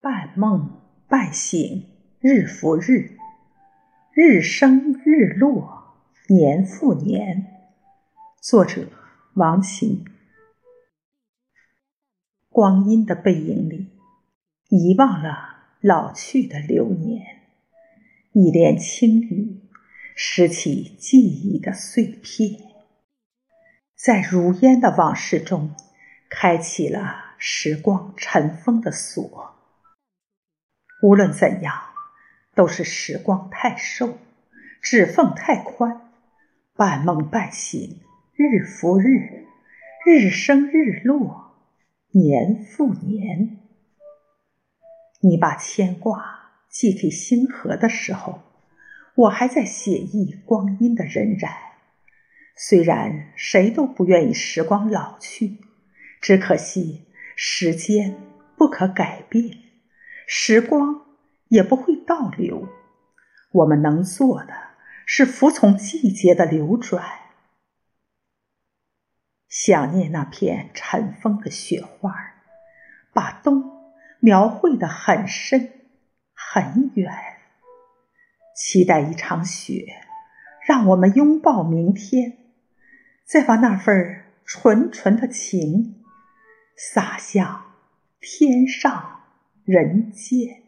半梦半醒，日复日，日升日落，年复年。作者：王琴。光阴的背影里，遗忘了老去的流年，一帘轻雨，拾起记忆的碎片，在如烟的往事中，开启了时光尘封的锁。无论怎样，都是时光太瘦，指缝太宽，半梦半醒，日复日，日升日落，年复年。你把牵挂寄给星河的时候，我还在写意光阴的荏苒。虽然谁都不愿意时光老去，只可惜时间不可改变。时光也不会倒流，我们能做的是服从季节的流转。想念那片尘封的雪花，把冬描绘的很深很远。期待一场雪，让我们拥抱明天，再把那份纯纯的情洒向天上。人间。